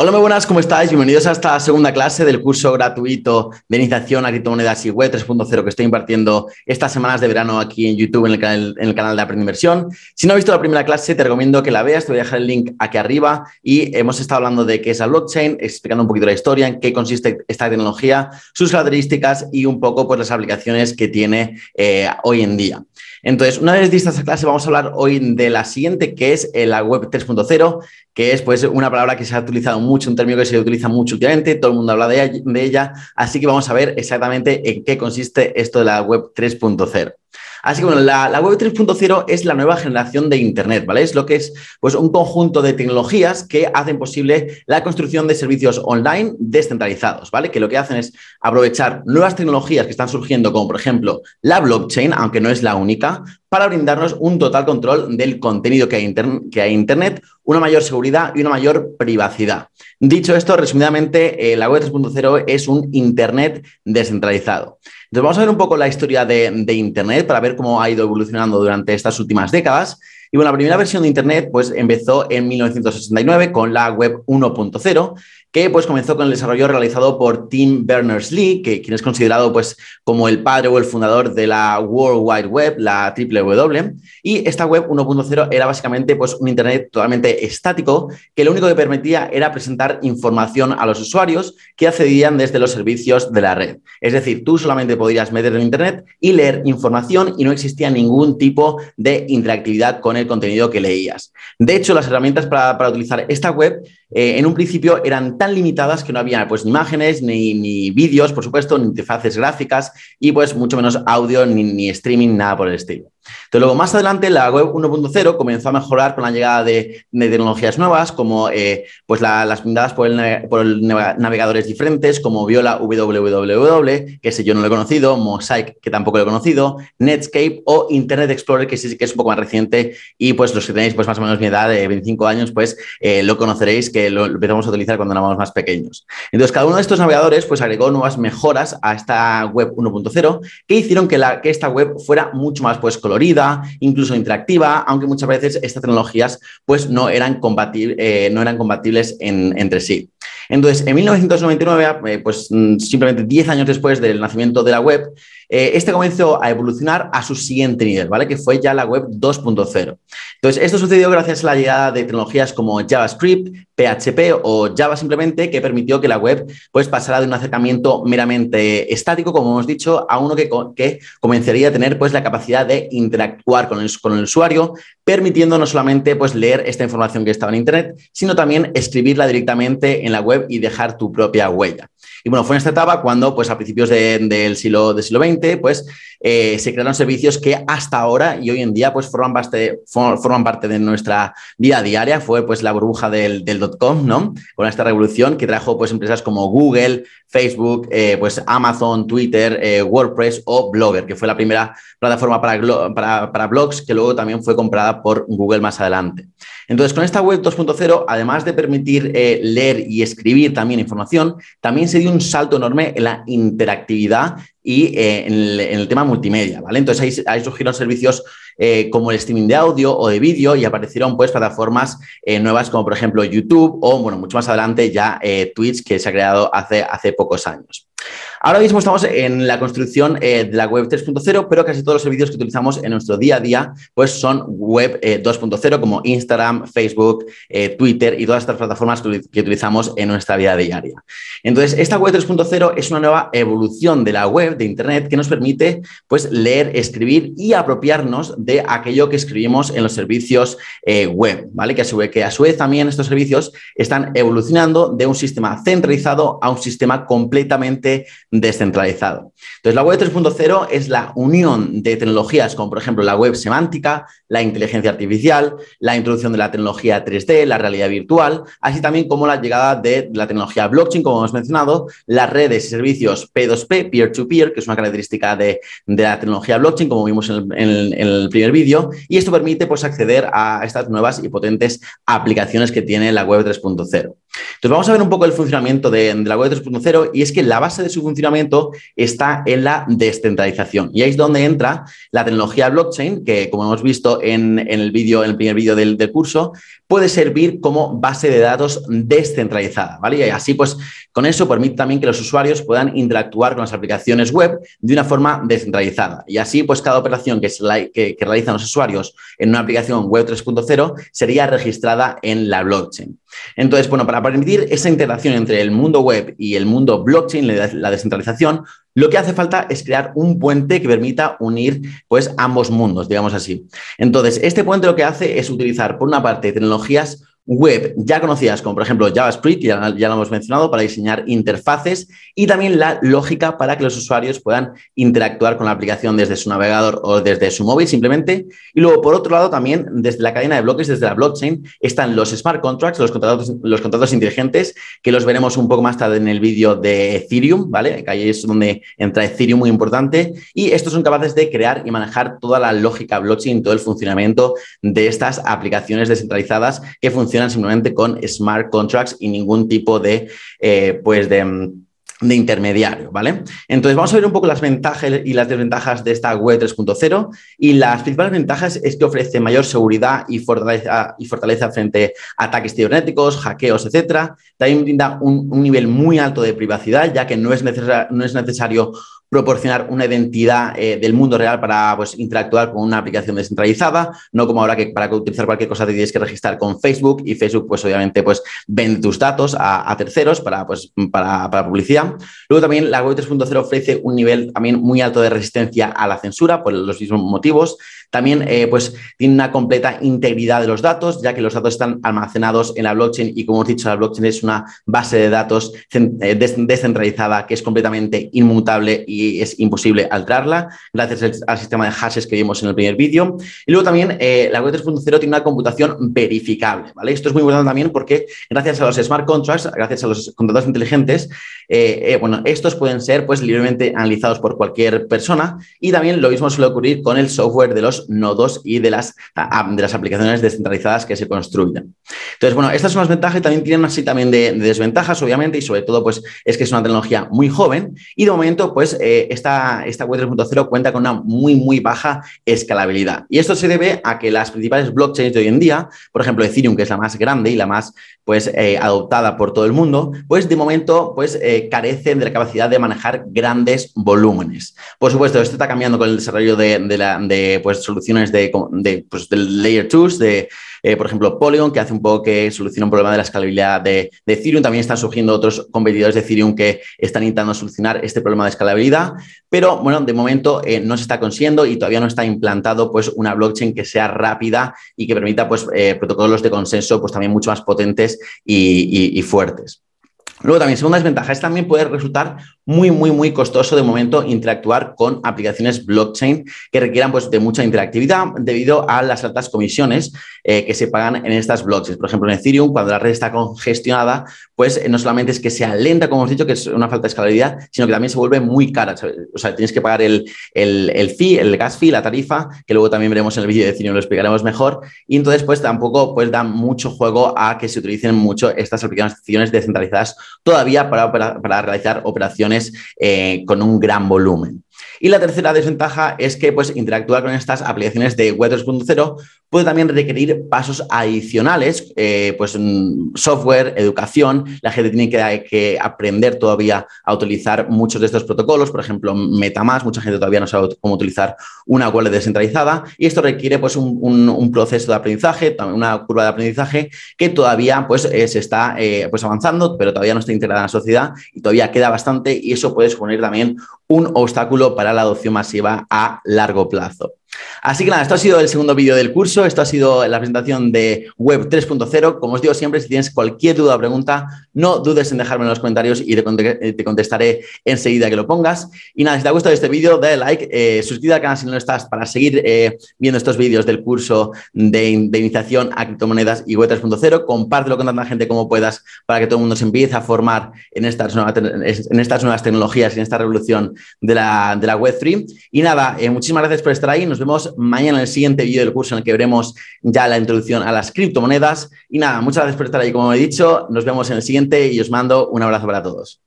Hola, muy buenas, ¿cómo estáis? Bienvenidos a esta segunda clase del curso gratuito de iniciación a criptomonedas y web 3.0 que estoy impartiendo estas semanas de verano aquí en YouTube en el, canal, de Aprende Inversión. Si no has visto la primera clase, te recomiendo que la veas, te voy a dejar el link aquí arriba y hemos estado hablando de qué es la blockchain, explicando un poquito la historia, en qué consiste esta tecnología, sus características y un poco pues, las aplicaciones que tiene eh, hoy en día. Entonces, una vez vista esta clase, vamos a hablar hoy de la siguiente, que es eh, la web 3.0, que es pues una palabra que se ha utilizado mucho, un término que se utiliza mucho últimamente, todo el mundo habla de ella, así que vamos a ver exactamente en qué consiste esto de la web 3.0. Así que bueno, la, web 3.0 es la nueva generación de Internet, ¿vale? Es lo que es pues, un conjunto de tecnologías que hacen posible la construcción de servicios online descentralizados, ¿vale? Que lo que hacen es aprovechar nuevas tecnologías que están surgiendo, como por ejemplo la blockchain, aunque no es la única, para brindarnos un total control del contenido que hay, en Internet, una mayor seguridad y una mayor privacidad. Dicho esto, resumidamente, eh, la web 3.0 es un Internet descentralizado. Entonces, vamos a ver un poco la historia de, de Internet para ver cómo ha ido evolucionando durante estas últimas décadas. Y bueno, la primera versión de Internet pues empezó en 1969 con la web 1.0 que pues comenzó con el desarrollo realizado por Tim Berners-Lee, que quien es considerado pues como el padre o el fundador de la World Wide Web, la W. Y esta web 1.0 era básicamente pues un internet totalmente estático que lo único que permitía era presentar información a los usuarios que accedían desde los servicios de la red. Es decir, tú solamente podías meter en internet y leer información y no existía ningún tipo de interactividad con el contenido que leías. De hecho, las herramientas para, para utilizar esta web eh, en un principio eran tan limitadas que no había pues, imágenes, ni, ni vídeos, por supuesto, ni interfaces gráficas y pues mucho menos audio, ni, ni streaming, nada por el estilo. Entonces, luego más adelante la web 1.0 comenzó a mejorar con la llegada de, tecnologías nuevas, como eh, pues las brindadas por, navegadores diferentes, como Viola www, que ese yo no lo he conocido, Mosaic, que tampoco lo he conocido, Netscape o Internet Explorer, que sí que es un poco más reciente, y pues los que tenéis pues más o menos mi edad de 25 años, pues eh, lo conoceréis, que lo empezamos a utilizar cuando éramos más pequeños. Entonces, cada uno de estos navegadores pues agregó nuevas mejoras a esta web 1.0 que hicieron que, la, que esta web fuera mucho más pues colorida, incluso interactiva, aunque muchas veces estas tecnologías pues, no, eran compatibles, eh, no eran compatibles entre sí. Entonces, en 1999, eh, pues mm, simplemente 10 años después del nacimiento de la web, eh, este comenzó a evolucionar a su siguiente nivel, ¿vale? Que fue ya la web 2.0. Entonces, esto sucedió gracias a la llegada de tecnologías como JavaScript, PHP o Java simplemente, que permitió que la web pues, pasara de un acercamiento meramente estático, como hemos dicho, a uno que, que comenzaría a tener pues, la capacidad de interactuar con el, con el usuario, permitiendo no solamente pues, leer esta información que estaba en Internet, sino también escribirla directamente en la web y dejar tu propia huella. Y bueno, fue en esta etapa cuando, pues a principios del, siglo, del siglo XX, pues eh, se crearon servicios que hasta ahora y hoy en día pues forman parte, de nuestra vida diaria. Fue pues la burbuja del, dot-com, ¿no? Con esta revolución que trajo pues empresas como Google, Facebook, eh, pues Amazon, Twitter, eh, WordPress o Blogger, que fue la primera plataforma para, blogs que luego también fue comprada por Google más adelante. Entonces, con esta web 2.0, además de permitir leer y escribir también información, también se dio un salto enorme en la interactividad y eh, en, el, tema multimedia, ¿vale? Entonces ahí, surgieron servicios eh, como el streaming de audio o de vídeo y aparecieron pues plataformas nuevas como por ejemplo YouTube o, bueno, mucho más adelante ya Twitch que se ha creado hace, hace pocos años. Ahora mismo estamos en la construcción eh, de la web 3.0, pero casi todos los servicios que utilizamos en nuestro día a día pues son web 2.0 eh, como Instagram, Facebook, eh, Twitter y todas estas plataformas que utilizamos en nuestra vida diaria. Entonces, esta web 3.0 es una nueva evolución de la web, de Internet, que nos permite pues, leer, escribir y apropiarnos de aquello que escribimos en los servicios web, ¿vale? Que a, su vez, también estos servicios están evolucionando de un sistema centralizado a un sistema completamente descentralizado. Entonces, la web 3.0 es la unión de tecnologías como, por ejemplo, la web semántica, la inteligencia artificial, la introducción de la tecnología 3D, la realidad virtual, así también como la llegada de la tecnología blockchain, como hemos mencionado, las redes y servicios P2P, peer-to-peer, que es una característica de, la tecnología blockchain, como vimos en el, primer vídeo y esto permite pues, acceder a estas nuevas y potentes aplicaciones que tiene la web 3.0. Entonces vamos a ver un poco el funcionamiento de, la web 3.0 y es que la base de su funcionamiento está en la descentralización y ahí es donde entra la tecnología blockchain que como hemos visto en, el vídeo, en el primer vídeo del, curso, puede servir como base de datos descentralizada, ¿vale? Y así, pues, con eso permite también que los usuarios puedan interactuar con las aplicaciones web de una forma descentralizada. Y así, pues, cada operación que, que, que realizan los usuarios en una aplicación web 3.0 sería registrada en la blockchain. Entonces, bueno, para permitir esa integración entre el mundo web y el mundo blockchain, la descentralización, lo que hace falta es crear un puente que permita unir pues, ambos mundos, digamos así. Entonces, este puente lo que hace es utilizar, por una parte, tecnologías web ya conocidas como por ejemplo JavaScript, ya, ya, lo hemos mencionado, para diseñar interfaces y también la lógica para que los usuarios puedan interactuar con la aplicación desde su navegador o desde su móvil simplemente. Y luego, por otro lado, también desde la cadena de bloques, desde la blockchain, están los smart contracts, los contratos, los contratos inteligentes, que los veremos un poco más tarde en el vídeo de Ethereum, ¿vale? Que ahí es donde entra Ethereum muy importante. Y estos son capaces de crear y manejar toda la lógica blockchain, todo el funcionamiento de estas aplicaciones descentralizadas que funcionan simplemente con smart contracts y ningún tipo de, eh, pues de de intermediario, ¿vale? Entonces vamos a ver un poco las ventajas y las desventajas de esta web 3.0 y las principales ventajas es que ofrece mayor seguridad y fortaleza, y fortaleza frente a ataques cibernéticos, hackeos, etcétera. También brinda un, un, nivel muy alto de privacidad, ya que no es, no es necesario proporcionar una identidad eh, del mundo real para pues, interactuar con una aplicación descentralizada, no como ahora que para utilizar cualquier cosa te tienes que registrar con Facebook y Facebook pues obviamente pues vende tus datos a, terceros para, pues, para, para, publicidad. Luego también la web 3.0 ofrece un nivel también muy alto de resistencia a la censura por los mismos motivos. También eh, pues, tiene una completa integridad de los datos, ya que los datos están almacenados en la blockchain y como hemos dicho, la blockchain es una base de datos eh, descentralizada que es completamente inmutable y es imposible alterarla gracias al sistema de hashes que vimos en el primer vídeo. Y luego también eh, la web 3.0 tiene una computación verificable. ¿vale? Esto es muy importante también porque gracias a los smart contracts, gracias a los contratos inteligentes, bueno, estos pueden ser pues, libremente analizados por cualquier persona y también lo mismo suele ocurrir con el software de los nodos y de las, de las aplicaciones descentralizadas que se construyen. Entonces, bueno, estas son las ventajas y también tienen así también de, desventajas, obviamente, y sobre todo, pues, es que es una tecnología muy joven y de momento, pues, eh, esta, esta web 3.0 cuenta con una muy, muy baja escalabilidad. Y esto se debe a que las principales blockchains de hoy en día, por ejemplo, Ethereum, que es la más grande y la más, pues, eh, adoptada por todo el mundo, pues, de momento, pues, eh, carecen de la capacidad de manejar grandes volúmenes. Por supuesto, esto está cambiando con el desarrollo de, de, la, de pues, soluciones de, de pues, del Layer 2, de, eh, por ejemplo, Polygon, que hace un poco que soluciona un problema de la escalabilidad de, de, Ethereum. También están surgiendo otros competidores de Ethereum que están intentando solucionar este problema de escalabilidad. Pero, bueno, de momento eh, no se está consiguiendo y todavía no está implantado pues, una blockchain que sea rápida y que permita pues, eh, protocolos de consenso pues, también mucho más potentes y, y, y fuertes. Luego también, segunda desventaja, es también puede resultar muy, muy, muy costoso de momento interactuar con aplicaciones blockchain que requieran pues, de mucha interactividad debido a las altas comisiones eh, que se pagan en estas blockchains. Por ejemplo, en Ethereum, cuando la red está congestionada, pues eh, no solamente es que sea lenta, como hemos dicho, que es una falta de escalabilidad, sino que también se vuelve muy cara. O sea, tienes que pagar el, el, el fee, el gas fee, la tarifa, que luego también veremos en el vídeo de Ethereum, lo explicaremos mejor. Y entonces, pues tampoco pues, da mucho juego a que se utilicen mucho estas aplicaciones descentralizadas todavía para, para, para realizar operaciones eh, con un gran volumen. Y la tercera desventaja es que pues, interactuar con estas aplicaciones de Web 2.0 puede también requerir pasos adicionales, eh, pues software, educación. La gente tiene que, aprender todavía a utilizar muchos de estos protocolos, por ejemplo, MetaMask, mucha gente todavía no sabe cómo utilizar una wallet descentralizada y esto requiere pues, un, proceso de aprendizaje, una curva de aprendizaje que todavía pues, se está eh, pues, avanzando, pero todavía no está integrada en la sociedad y todavía queda bastante y eso puede suponer también un obstáculo para la adopción masiva a largo plazo. Así que nada, esto ha sido el segundo vídeo del curso, esto ha sido la presentación de Web 3.0. Como os digo siempre, si tienes cualquier duda o pregunta, no dudes en dejármelo en los comentarios y te contestaré enseguida que lo pongas. Y nada, si te ha gustado este vídeo, dale like, eh, suscríbete al canal si no lo estás para seguir eh, viendo estos vídeos del curso de, iniciación a criptomonedas y Web 3.0. Compártelo con tanta gente como puedas para que todo el mundo se empiece a formar en estas nuevas, en estas nuevas tecnologías y en esta revolución de la, de la Web 3. Y nada, eh, muchísimas gracias por estar ahí. Nos vemos vemos mañana en el siguiente vídeo del curso en el que veremos ya la introducción a las criptomonedas. Y nada, muchas gracias por estar ahí, como he dicho. Nos vemos en el siguiente y os mando un abrazo para todos.